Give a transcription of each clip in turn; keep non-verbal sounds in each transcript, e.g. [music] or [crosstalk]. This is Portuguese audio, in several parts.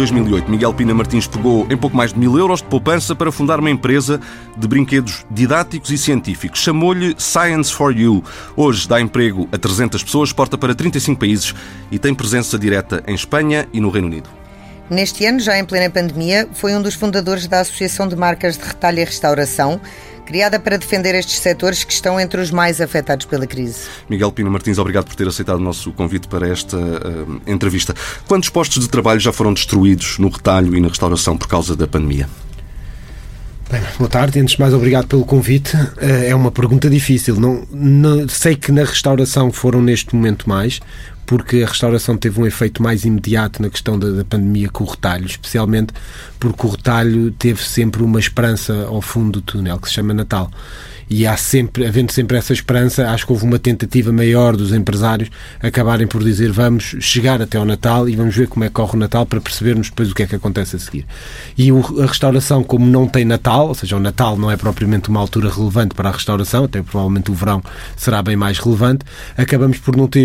2008, Miguel Pina Martins pegou em pouco mais de mil euros de poupança para fundar uma empresa de brinquedos didáticos e científicos. Chamou-lhe Science for You. Hoje dá emprego a 300 pessoas, porta para 35 países e tem presença direta em Espanha e no Reino Unido. Neste ano, já em plena pandemia, foi um dos fundadores da Associação de Marcas de Retalho e Restauração, criada para defender estes setores que estão entre os mais afetados pela crise. Miguel Pina Martins, obrigado por ter aceitado o nosso convite para esta uh, entrevista. Quantos postos de trabalho já foram destruídos no retalho e na restauração por causa da pandemia? Bem, boa tarde. Antes de mais, obrigado pelo convite. Eh, é uma pergunta difícil. Não, não, sei que na restauração foram neste momento mais, porque a restauração teve um efeito mais imediato na questão da, da, pandemia com o retalho, especialmente porque o retalho teve sempre uma esperança ao fundo do túnel, que se chama Natal e há sempre, havendo sempre essa esperança, acho que houve uma tentativa maior dos empresários acabarem por dizer vamos chegar até ao Natal e vamos ver como é que corre o Natal para percebermos depois o que é que acontece a seguir. E a restauração, como não tem Natal, ou seja, o Natal não é propriamente uma altura relevante para a restauração, até provavelmente o verão será bem mais relevante, acabamos por não ter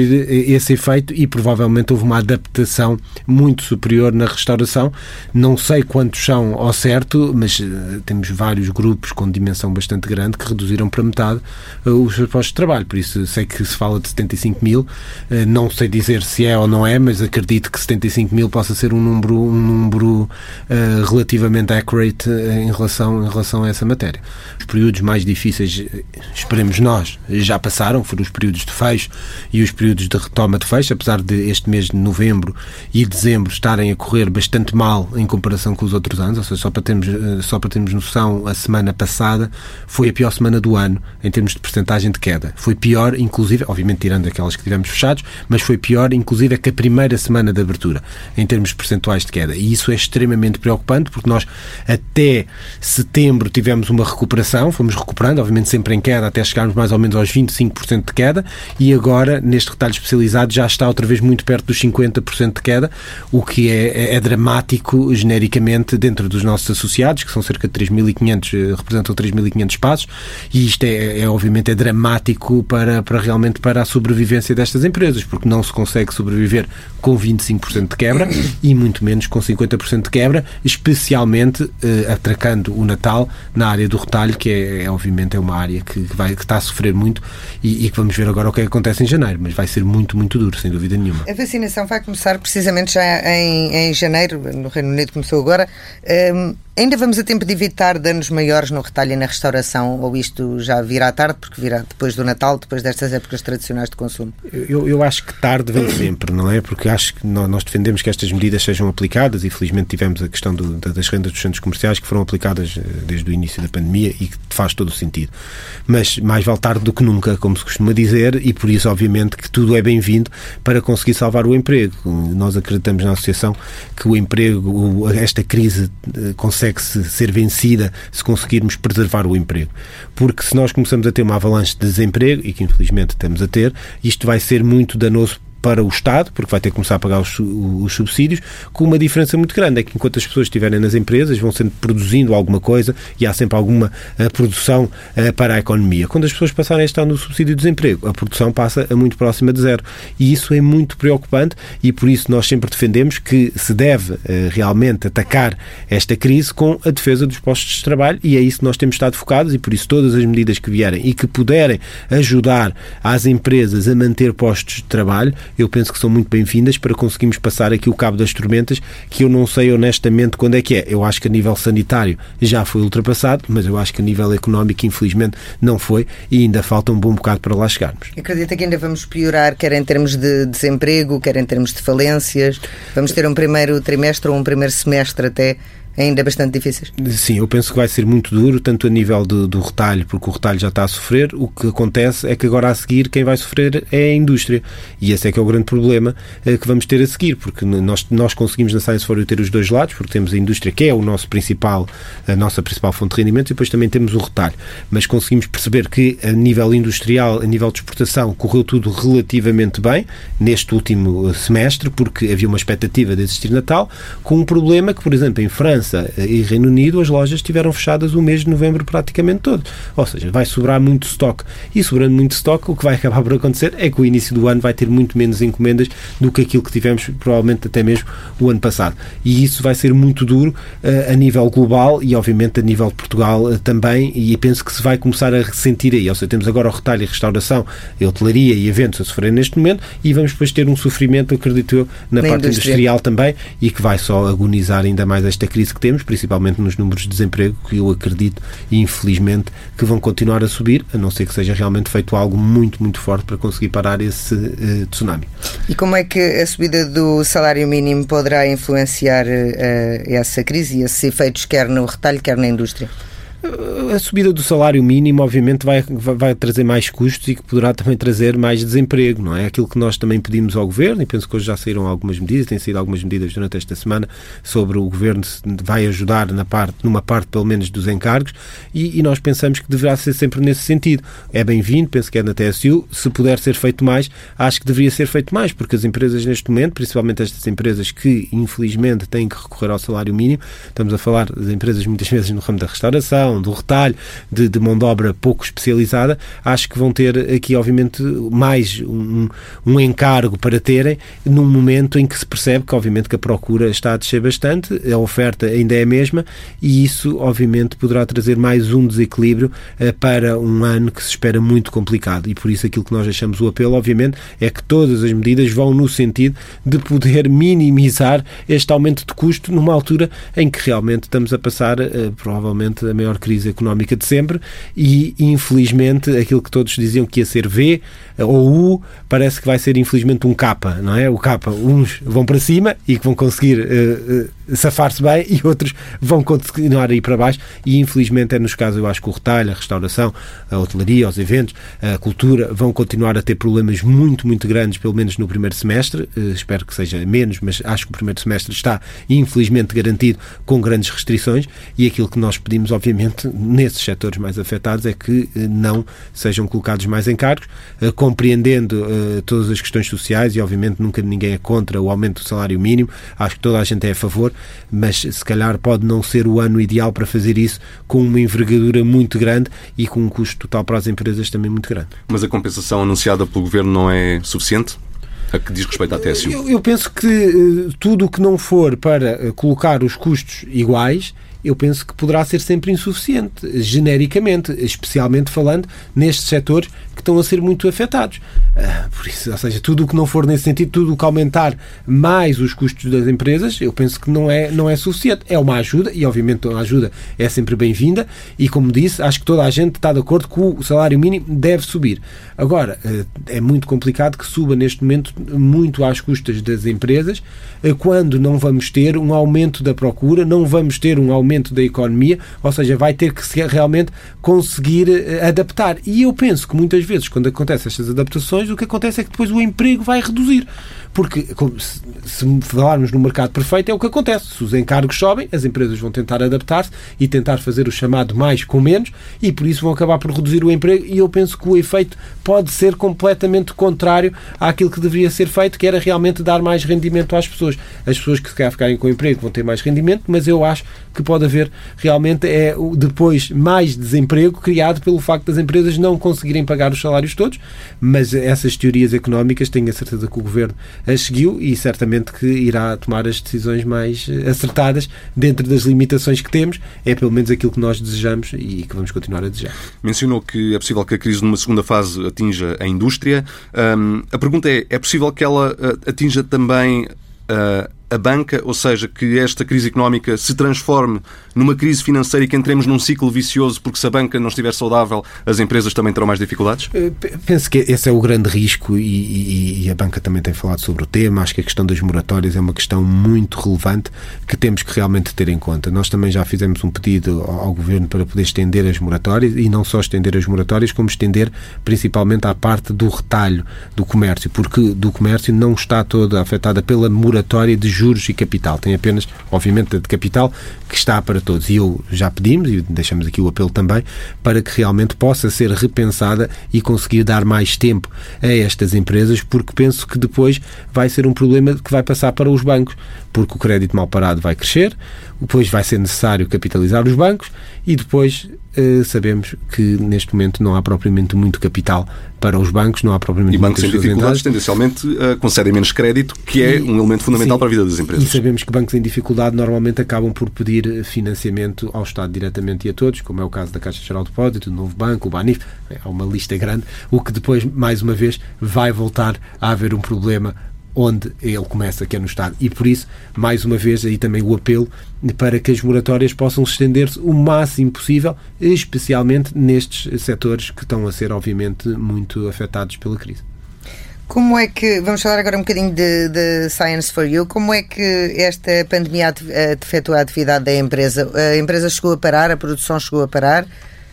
esse efeito e provavelmente houve uma adaptação muito superior na restauração. Não sei quantos são ao certo, mas uh, temos vários grupos com dimensão bastante grande que reduziram reduziram para metade uh, os seus postos de trabalho. Por isso, sei que se fala de 75 mil. Uh, não sei dizer se é ou não é, mas acredito que 75 mil possa ser um número, um número uh, relativamente accurate em relação, em relação a essa matéria. Os períodos mais difíceis, esperemos nós, já passaram, foram os períodos de fecho e os períodos de retoma de fecho, apesar de este mês de novembro e dezembro estarem a correr bastante mal em comparação com os outros anos, ou seja, só para termos, só para termos noção, a semana passada foi a pior semana do ano em termos de percentagem de queda. Foi pior, inclusive, obviamente tirando aquelas que tivemos fechados, mas foi pior, inclusive, que a primeira semana de abertura, em termos percentuais de queda. E isso é extremamente preocupante, porque nós até setembro tivemos uma recuperação, fomos recuperando, obviamente sempre em queda, até chegarmos mais ou menos aos 25% de queda, e agora, neste retalho especializado, já está outra vez muito perto dos 50% de queda, o que é, é, é dramático, genericamente, dentro dos nossos associados, que são cerca de 3.500, eh, representam 3.500 espaços, e isto é, é, obviamente é dramático para, para realmente para a sobrevivência destas empresas, porque não se consegue sobreviver com 25% de quebra e muito menos com 50% de quebra, especialmente eh, atracando o Natal na área do retalho, que é, é obviamente é uma área que, que, vai, que está a sofrer muito e, e, que vamos ver agora o que, é acontece em janeiro, mas vai ser muito, muito duro, sem dúvida nenhuma. A vacinação vai começar precisamente já em, em janeiro, no Reino Unido começou agora. Um, Ainda vamos a tempo de evitar danos maiores no retalho e na restauração, ou isto já virá tarde, porque virá depois do Natal, depois destas épocas tradicionais de consumo? Eu, eu acho que tarde vem sempre, não é? Porque acho que nós defendemos que estas medidas sejam aplicadas e felizmente tivemos a questão do, das rendas dos centros comerciais que foram aplicadas eh, desde o início da pandemia e que faz todo o sentido. Mas mais vale tarde do que nunca, como se costuma dizer, e por isso, obviamente, que tudo é bem-vindo para conseguir salvar o emprego. Nós acreditamos na Associação que o emprego, esta crise eh, consegue -se ser vencida se conseguirmos preservar o emprego. Porque se nós começamos a ter uma avalanche de desemprego, e que infelizmente estamos a ter, isto vai ser muito danoso para o Estado, porque vai ter que começar a pagar os, os, subsídios, com uma diferença muito grande. É que enquanto as pessoas estiverem nas empresas, vão sempre produzindo alguma coisa e há sempre alguma uh, produção uh, para a economia. Quando as pessoas passarem a estar no subsídio de desemprego, a produção passa a muito próxima de zero. E isso é muito preocupante e por isso nós sempre defendemos que se deve uh, realmente atacar esta crise com a defesa dos postos de trabalho e é isso que nós temos estado focados e por isso todas as medidas que vierem e que puderem ajudar as empresas a manter postos de trabalho, eu penso que são muito bem-vindas para conseguirmos passar aqui o cabo das tormentas, que eu não sei honestamente quando é que é. Eu acho que a nível sanitário já foi ultrapassado, mas eu acho que a nível económico, infelizmente, não foi e ainda falta um bom bocado para lá chegarmos. Acredita que ainda vamos piorar, quer em termos de desemprego, quer em termos de falências? Vamos ter um primeiro trimestre ou um primeiro semestre até ainda bastante difíceis. Sim, eu penso que vai ser muito duro, tanto a nível de, do retalho, porque o retalho já está a sofrer. O que acontece é que agora a seguir quem vai sofrer é a indústria. E esse é que é o grande problema é, que vamos ter a seguir, porque nós, nós conseguimos na Science for ter os dois lados, porque temos a indústria que é o nosso principal, a nossa principal fonte de rendimento, e depois também temos o retalho. Mas conseguimos perceber que a nível industrial, a nível de exportação, correu tudo relativamente bem neste último semestre, porque havia uma expectativa de existir Natal, com um problema que, por exemplo, em França, França e Reino Unido as lojas estiveram fechadas o mês de novembro praticamente todo. Ou seja, vai sobrar muito estoque. E sobrando muito estoque, o que vai acabar por acontecer é que o início do ano vai ter muito menos encomendas do que aquilo que tivemos provavelmente até mesmo o ano passado. E isso vai ser muito duro uh, a nível global e obviamente a nível de Portugal uh, também e penso que se vai começar a ressentir aí. Ou seja, temos agora o retalho e restauração, a hotelaria e eventos a sofrer neste momento e vamos depois ter um sofrimento, acredito eu, na, na parte industrial também e que vai só agonizar ainda mais esta crise que temos, principalmente nos números de desemprego, que eu acredito, infelizmente, que vão continuar a subir, a não ser que seja realmente feito algo muito, muito forte para conseguir parar esse uh, tsunami. E como é que a subida do salário mínimo poderá influenciar uh, essa crise e esses efeitos, quer no retalho, quer na indústria? A subida do salário mínimo, obviamente, vai, vai trazer mais custos e que poderá também trazer mais desemprego, não é? Aquilo que nós também pedimos ao Governo, e penso que hoje já saíram algumas medidas, têm saído algumas medidas durante esta semana sobre o Governo vai ajudar na parte, numa parte, pelo menos, dos encargos, e, e nós pensamos que deverá ser sempre nesse sentido. É bem-vindo, penso que é na TSU, se puder ser feito mais, acho que deveria ser feito mais, porque as empresas neste momento, principalmente estas empresas que, infelizmente, têm que recorrer ao salário mínimo, estamos a falar das empresas muitas vezes no ramo da restauração, do retalho, de, de, mão de obra pouco especializada, acho que vão ter aqui, obviamente, mais um, um encargo para terem num momento em que se percebe que, obviamente, que a procura está a descer bastante, a oferta ainda é a mesma e isso, obviamente, poderá trazer mais um desequilíbrio uh, para um ano que se espera muito complicado. E por isso aquilo que nós achamos o apelo, obviamente, é que todas as medidas vão no sentido de poder minimizar este aumento de custo numa altura em que realmente estamos a passar, uh, provavelmente, a maior crise económica de sempre e, infelizmente, aquilo que todos diziam que ia ser V ou U, parece que vai ser, infelizmente, um K, não é? O K, uns vão para cima e que vão conseguir uh, uh, safar-se bem [laughs] e outros vão continuar a ir para baixo e, infelizmente, é nos casos, eu acho que o retalho, a restauração, a hotelaria, os eventos, a cultura, vão continuar a ter problemas muito, muito grandes, pelo menos no primeiro semestre. Uh, espero que seja menos, mas acho que o primeiro semestre está, infelizmente, garantido com grandes restrições e aquilo que nós pedimos, obviamente, [laughs] nesses setores mais afetados é que eh, não sejam colocados mais encargos, eh, compreendendo todas as questões sociais e, obviamente, nunca ninguém é contra o aumento do salário mínimo. Acho que toda a gente é a favor, mas se calhar pode não ser o ano ideal para fazer isso com uma envergadura muito grande e com um custo total para as empresas também muito grande. Mas a compensação anunciada pelo Governo não é suficiente? a que diz respeito à TSU? Eu, eu penso que uh, tudo o que não for para uh, colocar os custos iguais eu penso que poderá ser sempre insuficiente, genericamente, especialmente falando nestes setores que estão a ser muito afetados. Ah, por isso, ou seja, tudo o que não for nesse sentido, tudo o que aumentar mais os custos das empresas, eu penso que não é, não é suficiente. É uma ajuda, e obviamente a ajuda é sempre bem-vinda, e como disse, acho que toda a gente está de acordo que o salário mínimo deve subir. Agora, ah, é muito complicado que suba neste momento muito às custas das empresas, ah, quando não vamos ter um aumento da procura, não vamos ter um aumento da economia, ou seja, vai ter que realmente conseguir adaptar. E eu penso que muitas vezes, quando acontecem estas adaptações, o que acontece é que depois o emprego vai reduzir. Porque se falarmos no mercado perfeito, é o que acontece. Se os encargos sobem, as empresas vão tentar adaptar-se e tentar fazer o chamado mais com menos e por isso vão acabar por reduzir o emprego. E eu penso que o efeito pode ser completamente contrário àquilo que deveria ser feito, que era realmente dar mais rendimento às pessoas. As pessoas que se querem ficarem com emprego vão ter mais rendimento, mas eu acho que pode haver realmente é depois mais desemprego criado pelo facto das empresas não conseguirem pagar os salários todos. Mas essas teorias económicas tenho a certeza que o governo as seguiu e certamente que irá tomar as decisões mais eh, acertadas dentro das limitações que temos. É pelo menos aquilo que nós desejamos e que vamos continuar a desejar. Mencionou que é possível que a crise numa segunda fase atinja a indústria. Um, a pergunta é: é possível que ela eh, atinja também uh, a banca, ou seja, que esta crise económica se transforme numa crise financeira e que entremos num ciclo vicioso, porque se a banca não estiver saudável, as empresas também terão mais dificuldades? Eh, penso que esse é o grande risco e, e, e, a banca também tem falado sobre o tema. Acho que a questão das moratórias é uma questão muito relevante que temos que realmente ter em conta. Nós também já fizemos um pedido ao Governo para poder estender as moratórias e não só estender as moratórias, como estender principalmente à parte do retalho do comércio, porque do comércio não está toda afetada pela moratória de juros juros e capital. Tem apenas, obviamente, a de capital que está para todos. E eu já pedimos, e deixamos aqui o apelo também, para que realmente possa ser repensada e conseguir dar mais tempo a estas empresas, porque penso que depois vai ser um problema que vai passar para os bancos, porque o crédito mal parado vai crescer, depois vai ser necessário capitalizar os bancos e depois eh, sabemos que neste momento não há propriamente muito capital para os bancos, não há propriamente E bancos em dificuldades tendencialmente uh, concedem menos crédito, que é um elemento fundamental sim, para a vida das empresas. E sabemos que bancos em dificuldade normalmente acabam por pedir financiamento ao Estado diretamente e a todos, como é o caso da Caixa Geral de Depósito, do Novo Banco, o Banif, é uma lista grande, o que depois, mais uma vez, vai voltar a haver um problema onde ele começa, que é no Estado. E por isso, mais uma vez, aí também o apelo para que as moratórias possam estender-se o máximo possível, especialmente nestes setores que estão a ser, obviamente, muito afetados pela crise. Como é que, vamos falar agora um bocadinho de, de, Science for You, como é que esta pandemia afetou a atividade da empresa? A empresa chegou a parar, a produção chegou a parar?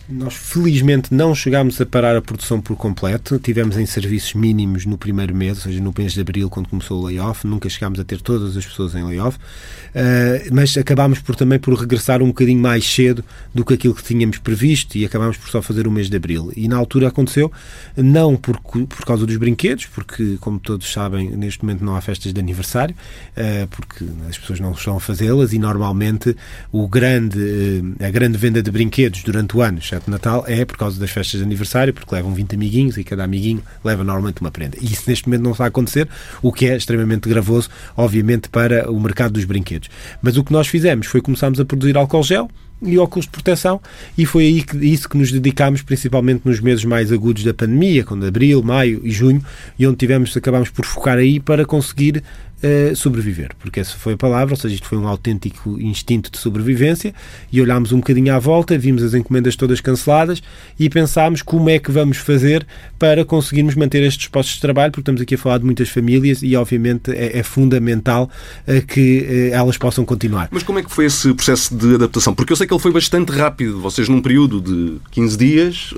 Nós, felizmente, não chegámos a parar a produção por completo. Tivemos em serviços mínimos no primeiro mês, ou seja, no mês de abril, quando começou o layoff. Nunca chegámos a ter todas as pessoas em layoff. Uh, mas acabámos por, também por regressar um bocadinho mais cedo do que aquilo que tínhamos previsto e acabámos por só fazer o mês de abril. E na altura aconteceu, não por, por causa dos brinquedos, porque, como todos sabem, neste momento não há festas de aniversário, uh, porque as pessoas não estão a fazê-las e normalmente o grande, uh, a grande venda de brinquedos durante o ano exceto Natal, é por causa das festas de aniversário, porque levam 20 amiguinhos e cada amiguinho leva normalmente uma prenda. E isso neste momento não está a acontecer, o que é extremamente gravoso, obviamente, para o mercado dos brinquedos. Mas o que nós fizemos foi começarmos a produzir álcool gel, e óculos de proteção, e foi aí que, isso que nos dedicámos, principalmente nos meses mais agudos da pandemia, quando abril, maio e junho, e onde tivemos, acabámos por focar aí para conseguir uh, sobreviver, porque essa foi a palavra, ou seja, isto foi um autêntico instinto de sobrevivência e olhámos um bocadinho à volta, vimos as encomendas todas canceladas e pensámos como é que vamos fazer para conseguirmos manter estes postos de trabalho, porque estamos aqui a falar de muitas famílias e, obviamente, é, é fundamental uh, que uh, elas possam continuar. Mas como é que foi esse processo de adaptação? Porque eu sei que ele foi bastante rápido. Vocês, num período de 15 dias,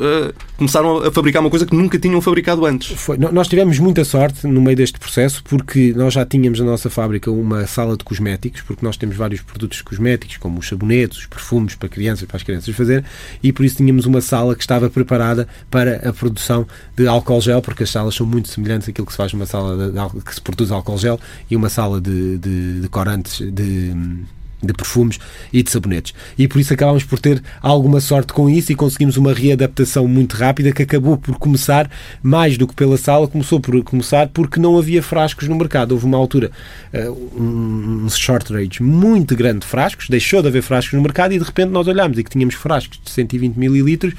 começaram a fabricar uma coisa que nunca tinham fabricado antes. Foi. Nós tivemos muita sorte no meio deste processo, porque nós já tínhamos temos na nossa fábrica uma sala de cosméticos, porque nós temos vários produtos cosméticos, como os sabonetes, os perfumes para crianças, para as crianças fazer, e por isso tínhamos uma sala que estava preparada para a produção de álcool gel, porque as salas são muito semelhantes àquilo que se faz numa sala de, que se produz álcool gel e uma sala de, de, de corantes, de de perfumes e de sabonetes. E por isso acabámos por ter alguma sorte com isso e conseguimos uma readaptação muito rápida que acabou por começar, mais do que pela sala, começou por começar porque não havia frascos no mercado. Houve uma altura, uh, um, um shortage muito grande de frascos, deixou de haver frascos no mercado e de repente nós olhámos e que tínhamos frascos de 120 mililitros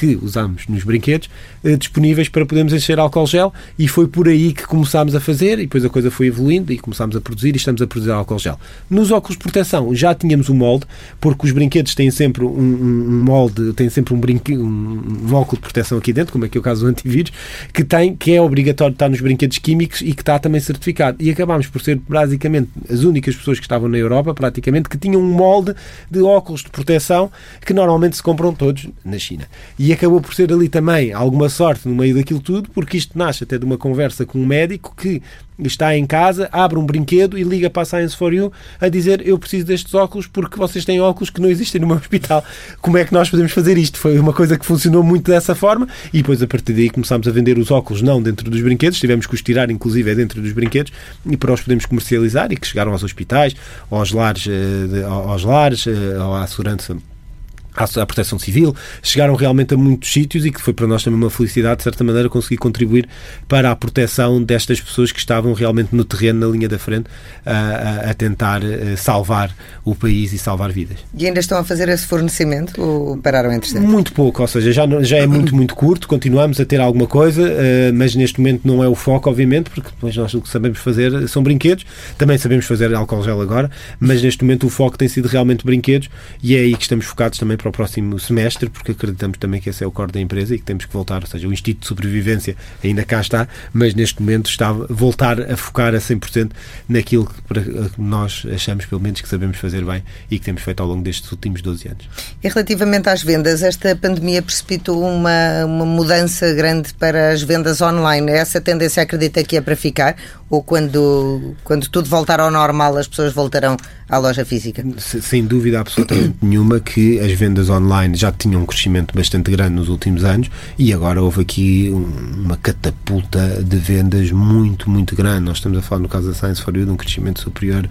que usamos nos brinquedos eh, disponíveis para podermos encher álcool gel e foi por aí que começámos a fazer e depois a coisa foi evoluindo e começámos a produzir e estamos a produzir álcool gel. Nos óculos de proteção já tínhamos um molde, porque os brinquedos têm sempre um, um molde, têm sempre um, brinque, um, um óculo de proteção aqui dentro, como é que é o caso do antivírus, que, tem, que é obrigatório estar nos brinquedos químicos e que está também certificado. E acabámos por ser basicamente as únicas pessoas que estavam na Europa, praticamente, que tinham um molde de óculos de proteção que normalmente se compram todos na China. E acabou por ser ali também alguma sorte no meio daquilo tudo, porque isto nasce até de uma conversa com um médico que está em casa, abre um brinquedo e liga para a Science for You a dizer eu preciso destes óculos porque vocês têm óculos que não existem no meu [laughs] hospital. Como é que nós podemos fazer isto? Foi uma coisa que funcionou muito dessa forma e depois a partir daí começámos a vender os óculos não dentro dos brinquedos, tivemos que os tirar inclusive é dentro dos brinquedos e para os podemos comercializar e que chegaram aos hospitais, aos lares, eh, aos lares, eh, à segurança à, proteção civil, chegaram realmente a muitos sítios e que foi para nós também uma felicidade, de certa maneira, conseguir contribuir para a proteção destas pessoas que estavam realmente no terreno, na linha da frente, a, a tentar eh, salvar o país e salvar vidas. E ainda estão a fazer esse fornecimento ou pararam entretanto? Muito pouco, ou seja, já, já é muito, muito curto, continuamos a ter alguma coisa, eh, mas neste momento não é o foco, obviamente, porque depois nós o que sabemos fazer são brinquedos, também sabemos fazer álcool gel agora, mas neste momento o foco tem sido realmente brinquedos e é aí que estamos focados também para o próximo semestre, porque acreditamos também que esse é o core da empresa e que temos que voltar, ou seja, o Instituto de Sobrevivência ainda cá está, mas neste momento está a voltar a focar a 100% naquilo que nós achamos, pelo menos, que sabemos fazer bem e que temos feito ao longo destes últimos 12 anos. E relativamente às vendas, esta pandemia precipitou uma, uma mudança grande para as vendas online. Essa tendência acredita que é para ficar? Ou quando, quando tudo voltar ao normal as pessoas voltarão à loja física? Sem dúvida absolutamente [clears throat] nenhuma que as vendas online já tinham um crescimento bastante grande nos últimos anos e agora houve aqui uma catapulta de vendas muito, muito grande. Nós estamos a falar, no caso da Science for You, de um crescimento superior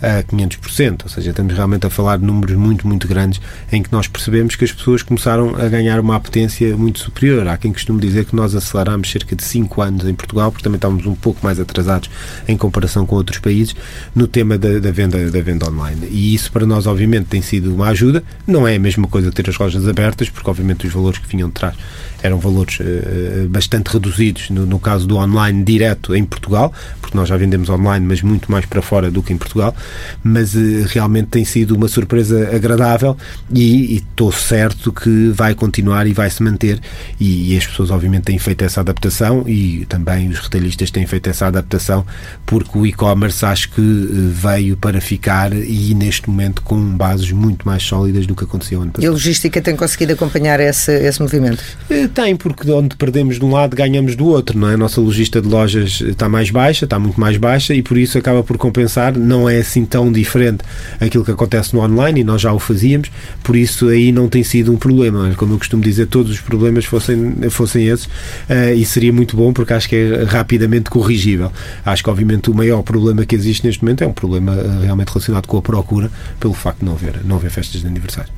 a 500%, ou seja, estamos realmente a falar de números muito, muito grandes em que nós percebemos que as pessoas começaram a ganhar uma apetência muito superior. Há quem costume dizer que nós aceleramos cerca de 5 anos em Portugal, porque também estávamos um pouco mais atrasados em comparação com outros países no tema da, da venda da venda venda online. E isso para nós, obviamente, tem sido uma ajuda. Não é a mesma coisa ter as lojas abertas, porque, obviamente, os valores que vinham de trás eram valores uh, bastante reduzidos no, no, caso do online direto em Portugal, porque nós já vendemos online, mas muito mais para fora do que em Portugal. Mas uh, realmente tem sido uma surpresa agradável e estou certo que vai continuar e vai se manter. E, e, as pessoas, obviamente, têm feito essa adaptação e também os retalhistas têm feito essa adaptação, porque o e-commerce acho que veio para ficar e neste momento com bases muito mais sólidas do que aconteceu ano passado. E a logística tem conseguido acompanhar esse, esse movimento? Tem, porque onde perdemos de um lado ganhamos do outro, não é? A nossa logística de lojas está mais baixa, está muito mais baixa e por isso acaba por compensar. Não é assim tão diferente aquilo que acontece no online e nós já o fazíamos, por isso aí não tem sido um problema. Como eu costumo dizer, todos os problemas fossem, fossem esses uh, e seria muito bom porque acho que é rapidamente corrigível. Acho que, obviamente, o maior problema que existe neste momento é um problema uh, realmente relacionado com a procura, pelo facto de não haver, não haver festas de aniversário.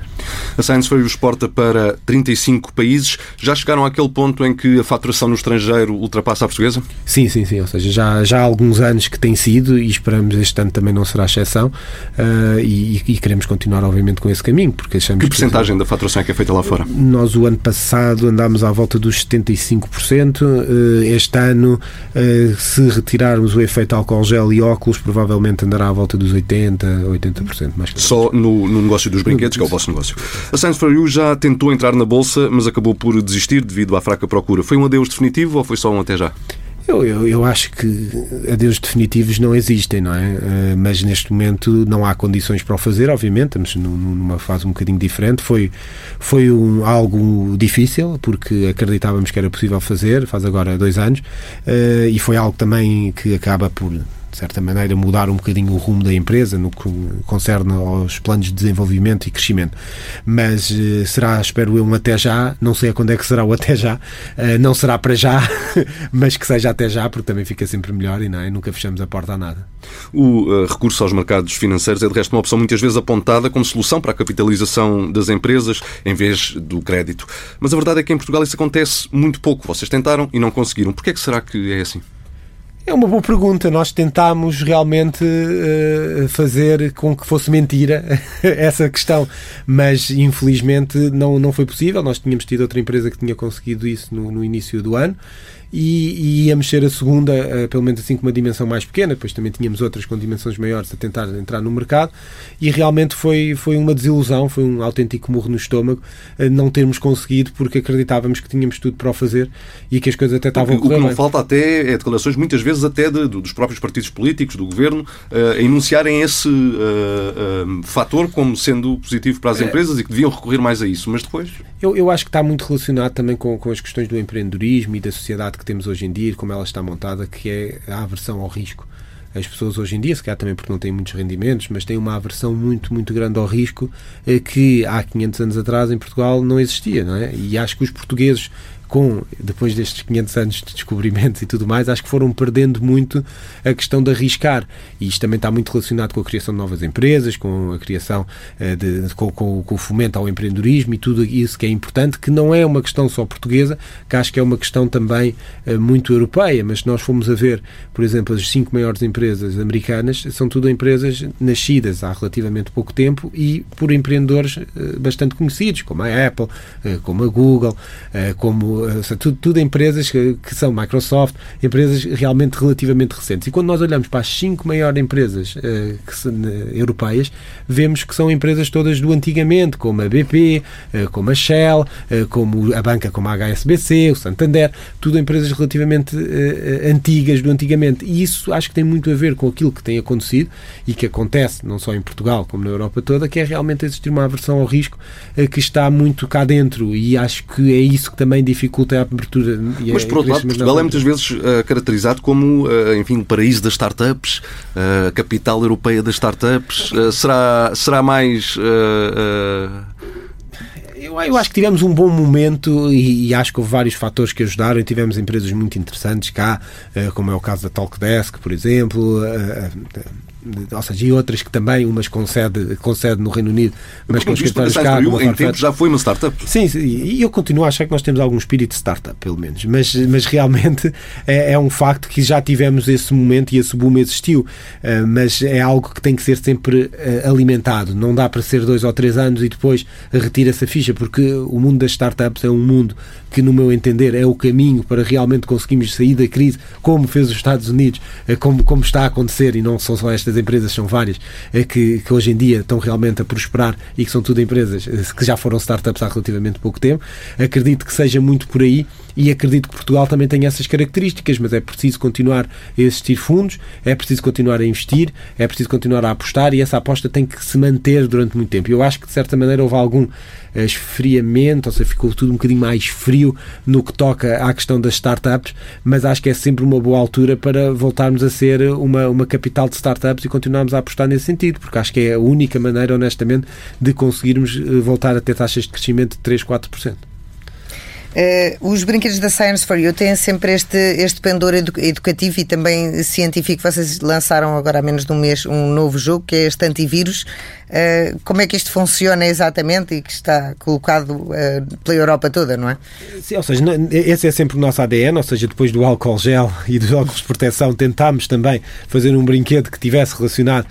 A Science foi exporta para 35 países. Já chegaram àquele ponto em que a faturação no estrangeiro ultrapassa a portuguesa? Sim, sim, sim. Ou seja, já, já há alguns anos que tem sido e esperamos este ano também não será exceção uh, e, e, queremos continuar, obviamente, com esse caminho. Porque achamos que porcentagem que, da faturação é que é feita lá fora? Nós, o ano passado, andámos à volta dos 75%. Uh, este ano, uh, se retirarmos o efeito álcool gel e óculos, provavelmente andará à volta dos 80%, 80%. Mais Só no, no negócio dos brinquedos, que é o vosso negócio. A Science for You já tentou entrar na Bolsa, mas acabou por desistir devido à fraca procura. Foi um adeus definitivo ou foi só um até já? Eu, eu, eu, acho que adeus definitivos não existem, não é? Uh, mas neste momento não há condições para o fazer, obviamente, estamos numa fase um bocadinho diferente. Foi, foi um, algo difícil, porque acreditávamos que era possível fazer, faz agora dois anos, uh, e foi algo também que acaba por de certa maneira, mudar um bocadinho o rumo da empresa no que concerne aos planos de desenvolvimento e crescimento. Mas eh, será, espero eu, um até já. Não sei a quando é que será o até já. Eh, não será para já, [laughs] mas que seja até já, porque também fica sempre melhor e não é? nunca fechamos a porta a nada. O uh, recurso aos mercados financeiros é, de resto, uma opção muitas vezes apontada como solução para a capitalização das empresas em vez do crédito. Mas a verdade é que em Portugal isso acontece muito pouco. Vocês tentaram e não conseguiram. Porquê é que será que é assim? É uma boa pergunta. Nós tentámos realmente uh, fazer com que fosse mentira [laughs] essa questão, mas infelizmente não, não foi possível. Nós tínhamos tido outra empresa que tinha conseguido isso no, no início do ano e, e íamos ser a segunda, uh, pelo menos assim com uma dimensão mais pequena, depois também tínhamos outras com dimensões maiores a tentar entrar no mercado. E realmente foi, foi uma desilusão, foi um autêntico murro no estômago uh, não termos conseguido porque acreditávamos que tínhamos tudo para o fazer e que as coisas até estavam a correr O que não falta até é declarações muitas vezes até de, dos próprios partidos políticos, do governo, uh, a enunciarem esse fator como sendo positivo para as empresas e que deviam recorrer mais a isso, mas depois... Eu, eu acho que está muito relacionado também com, com as questões do empreendedorismo e da sociedade que temos hoje em dia, como ela está montada, que é a aversão ao risco. As pessoas hoje em dia, se calhar também porque não têm muitos rendimentos, mas têm uma aversão muito, muito grande ao risco eh, que há 500 anos atrás em Portugal não existia, não é? E acho que os portugueses com, depois destes 500 anos de descobrimentos e tudo mais, acho que foram perdendo muito a questão de arriscar. E isto também está muito relacionado com a criação de novas empresas, com a criação, eh, de, com, com, com, o fomento ao empreendedorismo e tudo isso que é importante, que não é uma questão só portuguesa, que acho que é uma questão também eh, muito europeia. Mas se nós formos a ver, por exemplo, as cinco maiores empresas americanas, são tudo empresas nascidas há relativamente pouco tempo e por empreendedores eh, bastante conhecidos, como a Apple, como a Google, como tudo, tudo empresas que, que, são Microsoft, empresas realmente relativamente recentes. E quando nós olhamos para as cinco maiores empresas uh, uh, europeias, vemos que são empresas todas do antigamente, como a BP, uh, como a Shell, como a banca como a HSBC, o Santander, tudo empresas relativamente antigas do antigamente. E isso acho que tem muito a ver com aquilo que tem acontecido e que acontece não só em Portugal como na Europa toda, que é realmente existir uma aversão ao risco que está muito cá dentro e acho que é isso que também dificulta dificulta a abertura. E Mas, por outro lado, Portugal é muitas vezes uh, caracterizado como, uh, enfim, o paraíso das startups, a uh, capital europeia das startups. será, será mais eu, eu, acho que tivemos um bom momento e, e, acho que houve vários fatores que ajudaram. Tivemos empresas muito interessantes cá, uh, como é o caso da Talkdesk, por exemplo. Ou seja, e outras que também, umas concede, concede no Reino Unido, mas com escritórios cá. Em tempo já foi uma startup. Sim, sim, e eu continuo a achar que nós temos algum espírito de startup, pelo menos. Mas, mas realmente é, é um facto que já tivemos esse momento e esse boom existiu. Uh, mas é algo que tem que ser sempre uh, alimentado. Não dá para ser dois ou três anos e depois retira-se a ficha, porque o mundo das startups é um mundo que, no meu entender, é o caminho para realmente conseguirmos sair da crise, como fez os Estados Unidos, uh, como, como está a acontecer, e não são só estas empresas, são várias, é que, que hoje em dia estão realmente a prosperar e que são tudo empresas eh, que já foram startups há relativamente pouco tempo. Acredito que seja muito por aí e acredito que Portugal também tem essas características, mas é preciso continuar a existir fundos, é preciso continuar a investir, é preciso continuar a apostar e essa aposta tem que se manter durante muito tempo. Eu acho que de certa maneira houve algum eh, esfriamento, ou seja, ficou tudo um bocadinho mais frio no que toca à questão das startups, mas acho que é sempre uma boa altura para voltarmos a ser uma, uma capital de startups e continuarmos a apostar nesse sentido, porque acho que é a única maneira, honestamente, de conseguirmos eh, voltar a ter taxas de crescimento de 3, 4%. Uh, os brinquedos da Science for You têm sempre este, este pendor edu educativo e também científico. Vocês lançaram agora há menos de um mês um novo jogo que é este antivírus. Uh, como é que isto funciona exatamente e que está colocado uh, pela Europa toda, não é? Sim, ou seja, esse é sempre o nosso ADN, ou seja, depois do álcool gel [laughs] e dos óculos de proteção, tentámos também fazer um brinquedo que tivesse relacionado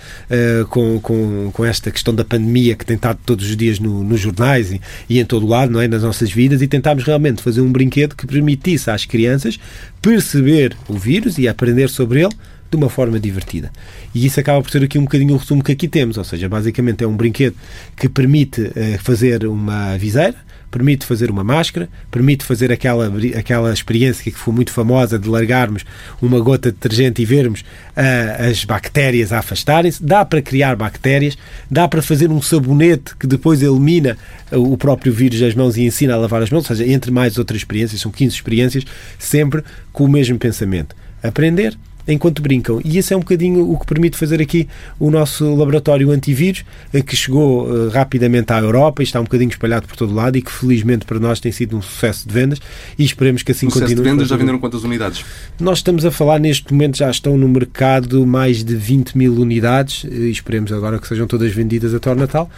com, com, com esta questão da pandemia que tem estado todos os dias no, nos jornais e, e em todo o lado, não é? nas nossas vidas, e tentámos realmente fazer um brinquedo que permitisse às crianças perceber o vírus e aprender sobre ele de uma forma divertida. E isso acaba por ser aqui um bocadinho o resumo que aqui temos, ou seja, basicamente é um brinquedo que permite uh, fazer uma viseira, permite fazer uma máscara, permite fazer aquela, aquela experiência que foi muito famosa de largarmos uma gota de detergente e vermos uh, as bactérias afastarem-se. Dá para criar bactérias, dá para fazer um sabonete que depois elimina o próprio vírus das mãos e ensina a lavar as mãos, ou seja, entre mais outras experiências, são 15 experiências, sempre com o mesmo pensamento. Aprender, enquanto brincam. E isso é um bocadinho o que permite fazer aqui o nosso laboratório antivírus, eh, que chegou uh, rapidamente à Europa e está um bocadinho espalhado por todo lado e que felizmente para nós tem sido um sucesso de vendas e esperemos que assim sucesso continue. de vendas já venderam quantas unidades? Nós estamos a falar neste momento, já estão no mercado mais de 20 mil unidades eh, e esperemos agora que sejam todas vendidas até ao Natal,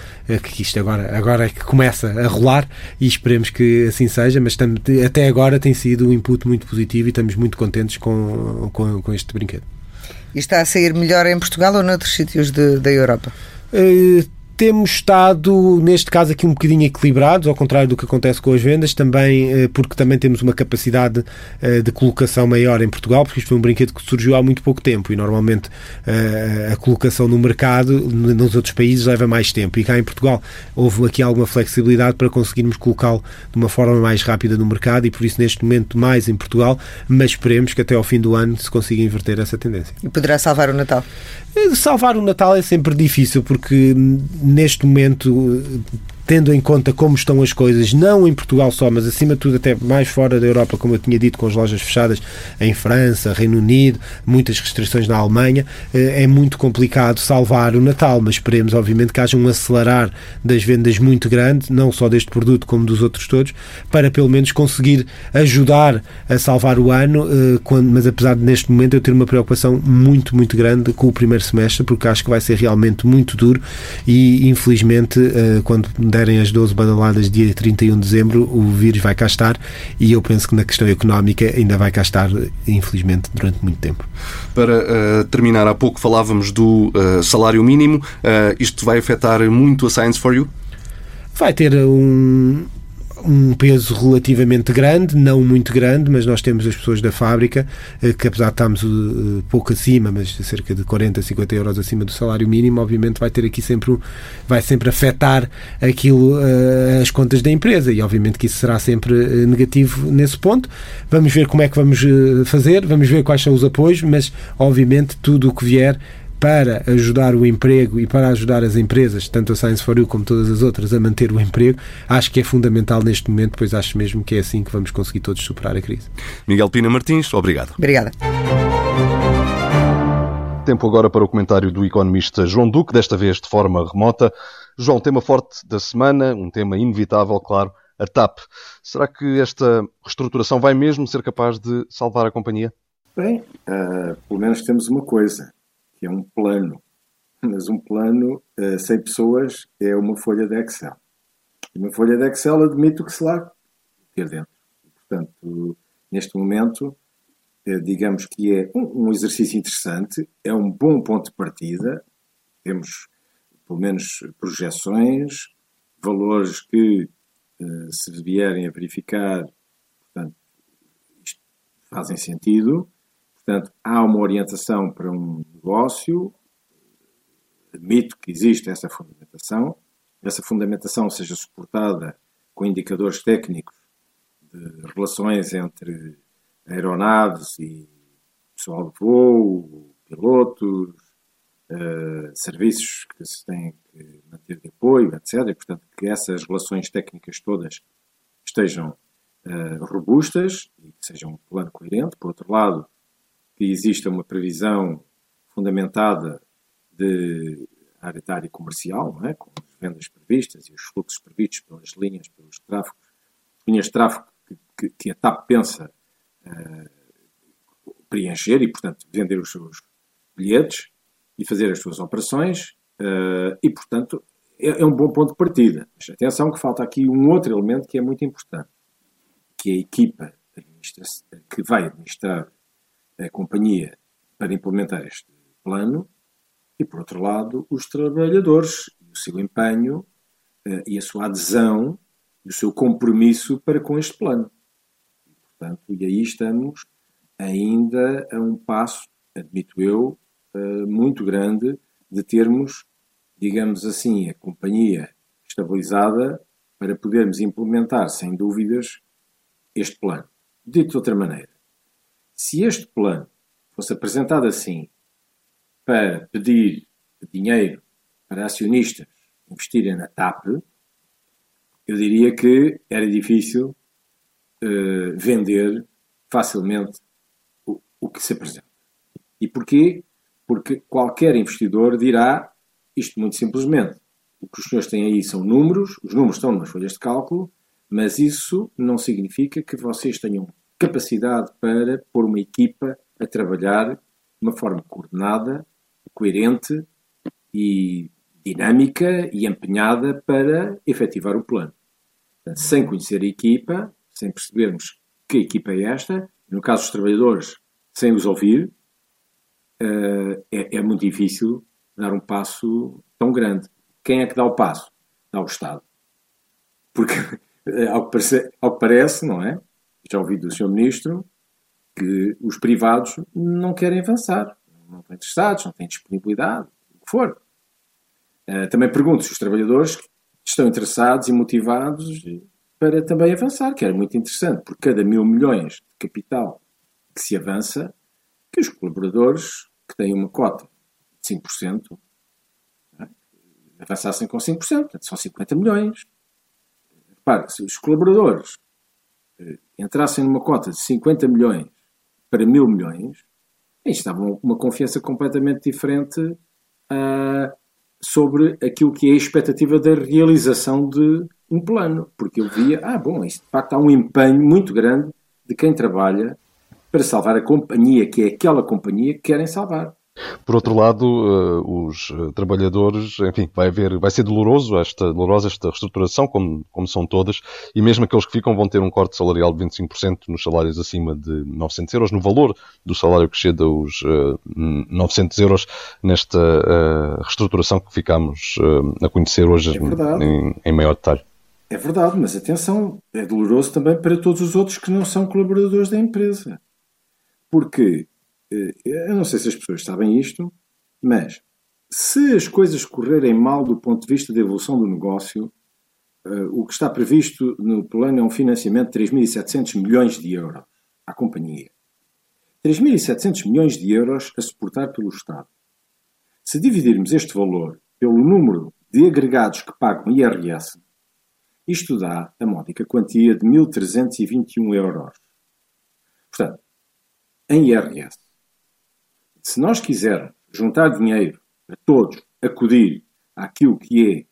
que isto agora, agora é que começa a rolar e esperemos que assim seja, mas até agora tem sido um input muito positivo e estamos muito contentes com, com, com este brinquedo. E está a sair melhor em Portugal ou noutros sítios de, da Europa? Uh, temos estado, neste caso aqui, um bocadinho equilibrados, ao contrário do que acontece com as vendas, também eh, porque também temos uma capacidade eh, de colocação maior em Portugal, porque isto foi um brinquedo que surgiu há muito pouco tempo e normalmente eh, a colocação no mercado nos outros países leva mais tempo. E cá em Portugal houve aqui alguma flexibilidade para conseguirmos colocá-lo de uma forma mais rápida no mercado e por isso neste momento mais em Portugal, mas esperemos que até ao fim do ano se consiga inverter essa tendência. E poderá salvar o Natal? Salvar o Natal é sempre difícil porque neste momento tendo em conta como estão as coisas, não em Portugal só, mas acima de tudo até mais fora da Europa, como eu tinha dito, com as lojas fechadas em França, Reino Unido, muitas restrições na Alemanha, eh, é muito complicado salvar o Natal, mas esperemos, obviamente, que haja um acelerar das vendas muito grande, não só deste produto como dos outros todos, para pelo menos conseguir ajudar a salvar o ano, eh, mas apesar de neste momento eu ter uma preocupação muito, muito grande com o primeiro semestre, porque acho que vai ser realmente muito duro e, infelizmente, eh, quando der derem as 12 badaladas dia 31 de dezembro, o vírus vai cá estar e eu penso que na questão económica ainda vai cá estar, infelizmente, durante muito tempo. Para uh, terminar, há pouco falávamos do uh, salário mínimo. Uh, isto vai afetar muito a Science for You? Vai ter um, um peso relativamente grande, não muito grande, mas nós temos as pessoas da fábrica eh, que, apesar de estarmos eh, pouco acima, mas cerca de 40, 50 euros acima do salário mínimo, obviamente vai ter aqui sempre, vai sempre afetar aquilo, eh, as contas da empresa e obviamente que isso será sempre negativo nesse ponto. Vamos ver como é que vamos fazer, vamos ver quais são os apoios, mas obviamente tudo o que vier para ajudar o emprego e para ajudar as empresas, tanto a Science for You como todas as outras, a manter o emprego, acho que é fundamental neste momento, pois acho mesmo que é assim que vamos conseguir todos superar a crise. Miguel Pina Martins, obrigado. Obrigada. Tempo agora para o comentário do economista João Duque, desta vez de forma remota. João, tema forte da semana, um tema inevitável, claro, a TAP. Será que esta reestruturação vai mesmo ser capaz de salvar a companhia? Bem, uh, pelo menos temos uma coisa que é um plano. Mas um plano uh, sem pessoas é uma folha de Excel. E uma folha de Excel admite o que se lá ter dentro. Portanto, neste momento, uh, digamos que é um, exercício interessante, é um bom ponto de partida. Temos, pelo menos, projeções, valores que, uh, se vierem a verificar, portanto, fazem sentido. Portanto, há uma orientação para um negócio, admito que existe essa fundamentação, essa fundamentação seja suportada com indicadores técnicos de relações entre aeronaves e pessoal de voo, pilotos, uh, serviços que se têm que manter de apoio, etc. Portanto, que essas relações técnicas todas estejam uh, robustas e que sejam um plano coerente. Por outro lado, que exista uma previsão fundamentada de área, de área comercial, é? com as vendas previstas e os fluxos previstos pelas linhas, pelos tráfegos, linhas de tráfego que, que, que a TAP pensa uh, preencher e, portanto, vender os seus bilhetes e fazer as suas operações uh, e, portanto, é, é, um bom ponto de partida. Mas atenção que falta aqui um outro elemento que é muito importante, que é a equipa que vai administrar a companhia para implementar este plano e, por outro lado, os trabalhadores e o seu empenho uh, e a sua adesão e o seu compromisso para com este plano. Portanto, e aí estamos ainda a um passo, admito eu, uh, muito grande de termos, digamos assim, a companhia estabilizada para podermos implementar, sem dúvidas, este plano. Dito de outra maneira, se este plano fosse apresentado assim para pedir dinheiro para acionistas investirem na TAP, eu diria que era difícil uh, vender facilmente o, o que se apresenta. E porquê? Porque qualquer investidor dirá isto muito simplesmente. O que os senhores têm aí são números, os números estão nas folhas de cálculo, mas isso não significa que vocês tenham capacidade para pôr uma equipa a trabalhar de uma forma coordenada, coerente e dinâmica e empenhada para efetivar o plano. Portanto, sem conhecer a equipa, sem percebermos que equipa é esta, no caso dos trabalhadores, sem os ouvir, eh, é, é muito difícil dar um passo tão grande. Quem é que dá o passo? Dá o Estado. Porque, [laughs] ao que parece, ao que parece não é? Já ouvi do Sr. Ministro que os privados não querem avançar, não estão interessados, não têm disponibilidade, o que for. Uh, também pergunto se os trabalhadores estão interessados e motivados para também avançar, que era muito interessante, por cada mil milhões de capital que se avança, que os colaboradores que têm uma cota de 5% é? avançassem com 5%, portanto são 50 milhões. Repare, se os colaboradores entrassem numa cota de 50 milhões para mil milhões, estavam com uma confiança completamente diferente uh, sobre aquilo que é a expectativa da realização de um plano. Porque eu via, ah, bom, isto de facto há um empenho muito grande de quem trabalha para salvar a companhia, que é aquela companhia que querem salvar. Por outro lado, uh, os uh, trabalhadores, enfim, vai haver, vai ser doloroso esta, dolorosa esta reestruturação, como, como são todas, e mesmo aqueles que ficam vão ter um corte salarial de 25% nos salários acima de 900 euros, no valor do salário que chega aos uh, 900 euros nesta reestruturação que ficamos a conhecer hoje é em, em maior detalhe. É verdade, mas atenção, é doloroso também para todos os outros que não são colaboradores da empresa. Porque eh, eu não sei se as pessoas sabem isto, mas se as coisas correrem mal do ponto de vista da evolução do negócio, eh, o que está previsto no plano é um financiamento de 3.700 milhões de euros à companhia. 3.700 milhões de euros a suportar pelo Estado. Se dividirmos este valor pelo número de agregados que pagam IRS, isto dá a módica quantia de 1.321 euros. Portanto, em IRS, se nós quisermos juntar dinheiro a todos, acudir àquilo que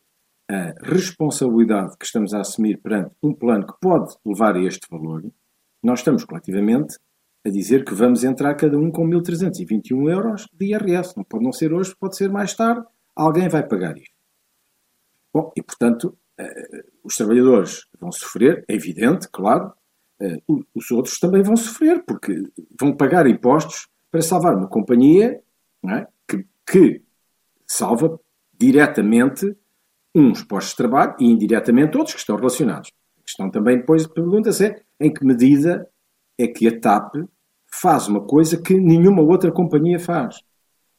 é a responsabilidade que estamos a assumir perante um plano que pode levar a este valor, nós estamos coletivamente a dizer que vamos entrar cada um com 1.321 euros de IRS. Não pode não ser hoje, pode ser mais tarde. Alguém vai pagar isto. Bom, e portanto, uh, os trabalhadores vão sofrer, é evidente, claro. Uh, os outros também vão sofrer, porque vão pagar impostos para salvar uma companhia é? que, que salva diretamente uns postos de trabalho e indiretamente outros que estão relacionados. A questão também depois pergunta-se é em que medida é que a TAP faz uma coisa que nenhuma outra companhia faz.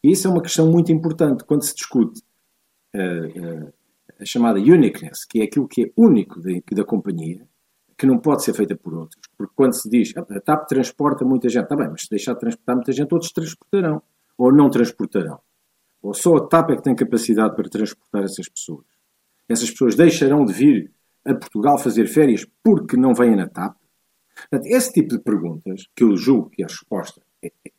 E isso é uma questão muito importante quando se discute uh, uh, a chamada uniqueness, que é aquilo que é único de, da companhia, que não pode ser feita por outros. Porque quando se diz a TAP transporta muita gente, está bem, mas se deixar de transportar muita gente, outros transportarão. Ou não transportarão. Ou só a TAP é que tem capacidade para transportar essas pessoas. Essas pessoas deixarão de vir a Portugal fazer férias porque não vêm na TAP? Portanto, esse tipo de perguntas, que eu julgo que a resposta é, é,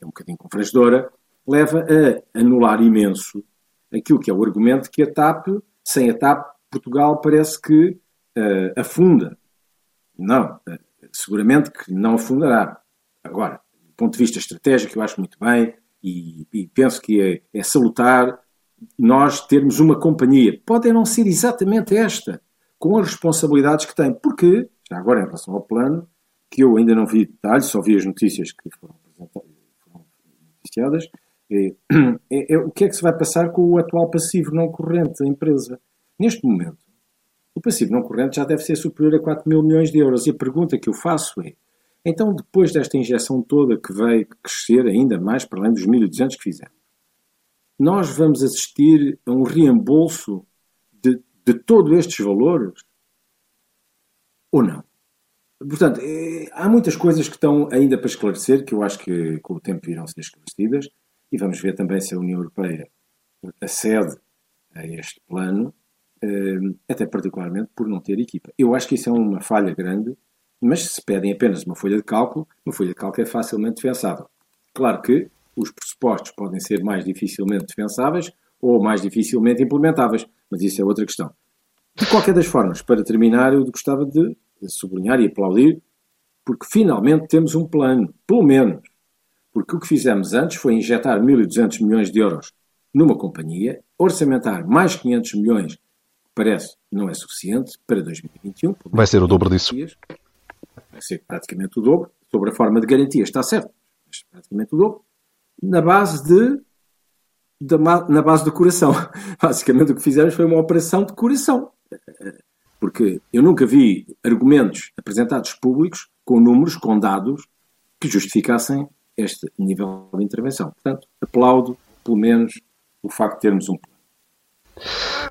é um bocadinho confrangedora, leva a anular imenso aquilo que é o argumento que a TAP, sem a TAP, Portugal parece que uh, afunda. Não, uh, seguramente que não afundará. Agora, do ponto de vista estratégico, eu acho muito bem e, e penso que é, é salutar nós termos uma companhia. Pode não ser exatamente esta, com as responsabilidades que tem, porque, já agora em relação ao plano, que eu ainda não vi detalhes, só vi as notícias que foram, foram noticiadas, é, [clears throat] é, é, o que é que se vai passar com o atual passivo não corrente da empresa? Neste momento, o passivo não corrente já deve ser superior a 4 mil milhões de euros. E a pergunta que eu faço é: então, depois desta injeção toda que vai crescer ainda mais para além dos 1.200 que fizemos, nós vamos assistir a um reembolso de, de todos estes valores? Ou não? Portanto, é, há muitas coisas que estão ainda para esclarecer, que eu acho que com o tempo irão ser esclarecidas, e vamos ver também se a União Europeia acede a este plano, eh, até particularmente por não ter equipa. Eu acho que isso é uma falha grande, mas se pedem apenas uma folha de cálculo, uma folha de cálculo é facilmente defensável. Claro que os pressupostos podem ser mais dificilmente defensáveis ou mais dificilmente implementáveis, mas isso é outra questão. De qualquer das formas, para terminar, eu gostava de sublinhar e aplaudir, porque finalmente temos um plano, pelo menos. Porque o que fizemos antes foi injetar 1.200 milhões de euros numa companhia, orçamentar mais 500 milhões, que parece não é suficiente, para 2021. Vai ser o dobro disso. Vai ser praticamente o dobro. Sobre a forma de garantia está certo, mas praticamente o dobro na base de, de na base do coração. [laughs] Basicamente o que fizemos foi uma operação de coração. Porque eu nunca vi argumentos apresentados públicos com números, com dados, que justificassem este nível de intervenção. Portanto, aplaudo, pelo menos, o facto de termos um.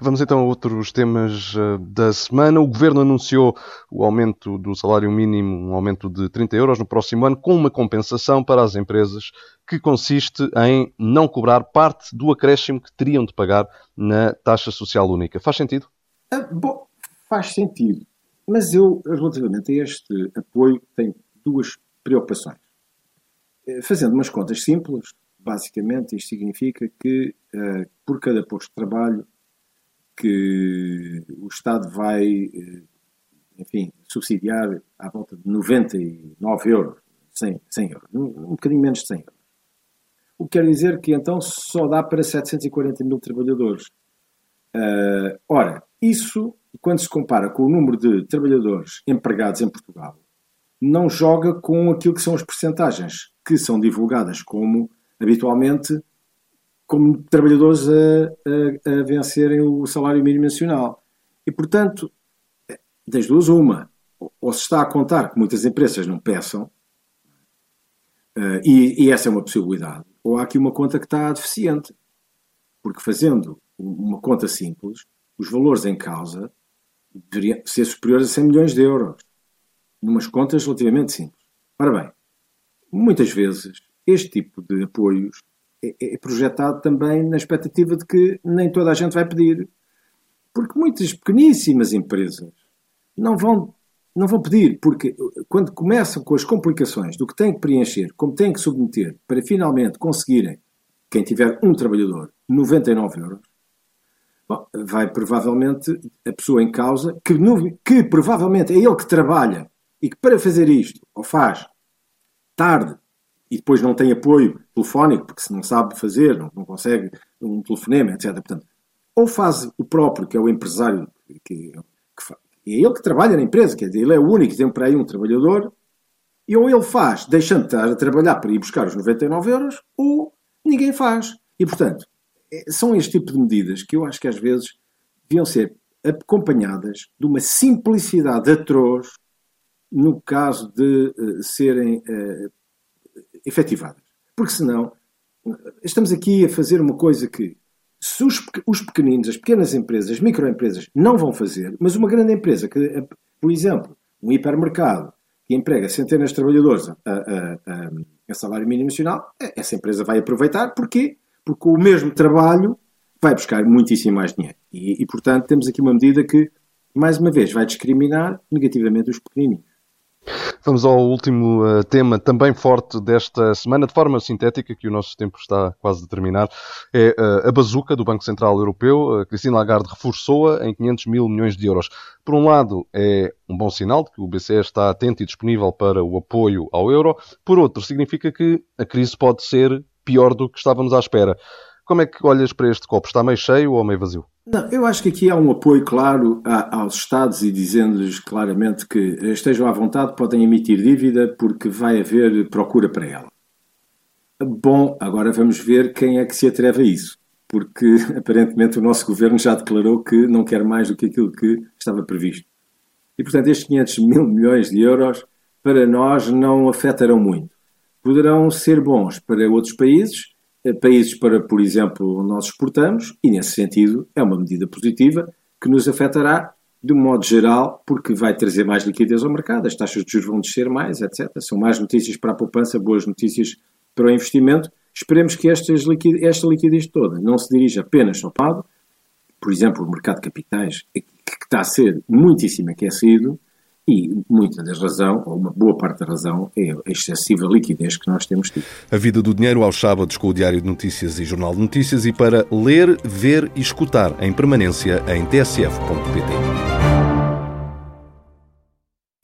Vamos então a outros temas eh, da semana. O Governo anunciou o aumento do salário mínimo, um aumento de 30 euros no próximo ano, com uma compensação para as empresas que consiste em não cobrar parte do acréscimo que teriam de pagar na taxa social única. Faz sentido? Ah, bom, faz sentido. Mas eu, relativamente a este apoio, tenho duas preocupações. Eh, fazendo umas contas simples, basicamente isto significa que uh, por cada posto de trabalho que o Estado vai, uh, enfim, subsidiar à volta de 99 euros, 100, 100 euros, um, um bocadinho menos de 100 euros. O que quer dizer que então só dá para 740 mil trabalhadores. Uh, ora, isso, quando se compara com o número de trabalhadores empregados em Portugal, não joga com aquilo que são as percentagens que são divulgadas como habitualmente como trabalhadores a, a, a, vencerem o salário mínimo nacional. E, portanto, das duas, uma, ou se está a contar que muitas empresas não peçam, uh, e, e, essa é uma possibilidade, ou há aqui uma conta que está deficiente. Porque fazendo uma conta simples, os valores em causa deveriam ser superiores a 100 milhões de euros. Numas contas relativamente simples. Ora bem, muitas vezes este tipo de apoios é, é projetado também na expectativa de que nem toda a gente vai pedir. Porque muitas pequeníssimas empresas não vão, não vão pedir, porque quando começam com as complicações do que têm que preencher, como têm que submeter, para finalmente conseguirem, quem tiver um trabalhador, 99 euros, bom, vai provavelmente a pessoa em causa, que, que provavelmente é ele que trabalha e que para fazer isto, ou faz tarde, e depois não tem apoio telefónico, porque se não sabe fazer, não, não consegue um telefonema, etc. Portanto, ou faz o próprio, que é o empresário, que, que é ele que trabalha na empresa, quer dizer, ele é o único tem para aí um trabalhador, e ou ele faz, deixando de estar a trabalhar para ir buscar os 99 euros, ou ninguém faz. E, portanto, é, são este tipo de medidas que eu acho que às vezes deviam ser acompanhadas de uma simplicidade atroz no caso de uh, serem uh, efetivadas. Porque senão, estamos aqui a fazer uma coisa que se os, os pequeninos, as pequenas empresas, as microempresas não vão fazer, mas uma grande empresa, que, eh, por exemplo, um hipermercado, que emprega centenas de trabalhadores a, a, a, a salário mínimo nacional, essa empresa vai aproveitar. Porquê? Porque o mesmo trabalho vai buscar muitíssimo mais dinheiro. E, e, portanto, temos aqui uma medida que, mais uma vez, vai discriminar negativamente os pequeninos. Vamos ao último uh, tema, também forte desta semana, de forma sintética, que o nosso tempo está quase a terminar. É uh, a bazuca do Banco Central Europeu. Uh, Cristina Lagarde reforçou-a em 500 mil milhões de euros. Por um lado, é um bom sinal de que o BCE está atento e disponível para o apoio ao euro. Por outro, significa que a crise pode ser pior do que estávamos à espera. Como é que olhas para este copo? Está meio cheio ou meio vazio? Não, eu acho que aqui há um apoio claro a, aos Estados e dizendo-lhes claramente que estejam à vontade, podem emitir dívida porque vai haver procura para ela. Bom, agora vamos ver quem é que se atreve a isso, porque [laughs] aparentemente o nosso governo já declarou que não quer mais do que aquilo que estava previsto. E portanto, estes 500 mil milhões de euros para nós não afetarão muito. Poderão ser bons para outros países, países para, por exemplo, nós exportamos, e nesse sentido é uma medida positiva que nos afetará de um modo geral, porque vai trazer mais liquidez ao mercado, as taxas de juros vão descer mais, etc. São mais notícias para a poupança, boas notícias para o investimento. Esperemos que estas esta liquidez toda não se dirija apenas ao PAD, por exemplo, o mercado de capitais, que está a ser muitíssimo aquecido, e muita da razão, ou uma boa parte da razão, é a excessiva liquidez que nós temos tido. A vida do dinheiro aos sábados com o Diário de Notícias e Jornal de Notícias e para ler, ver e escutar em permanência em tsf.pt.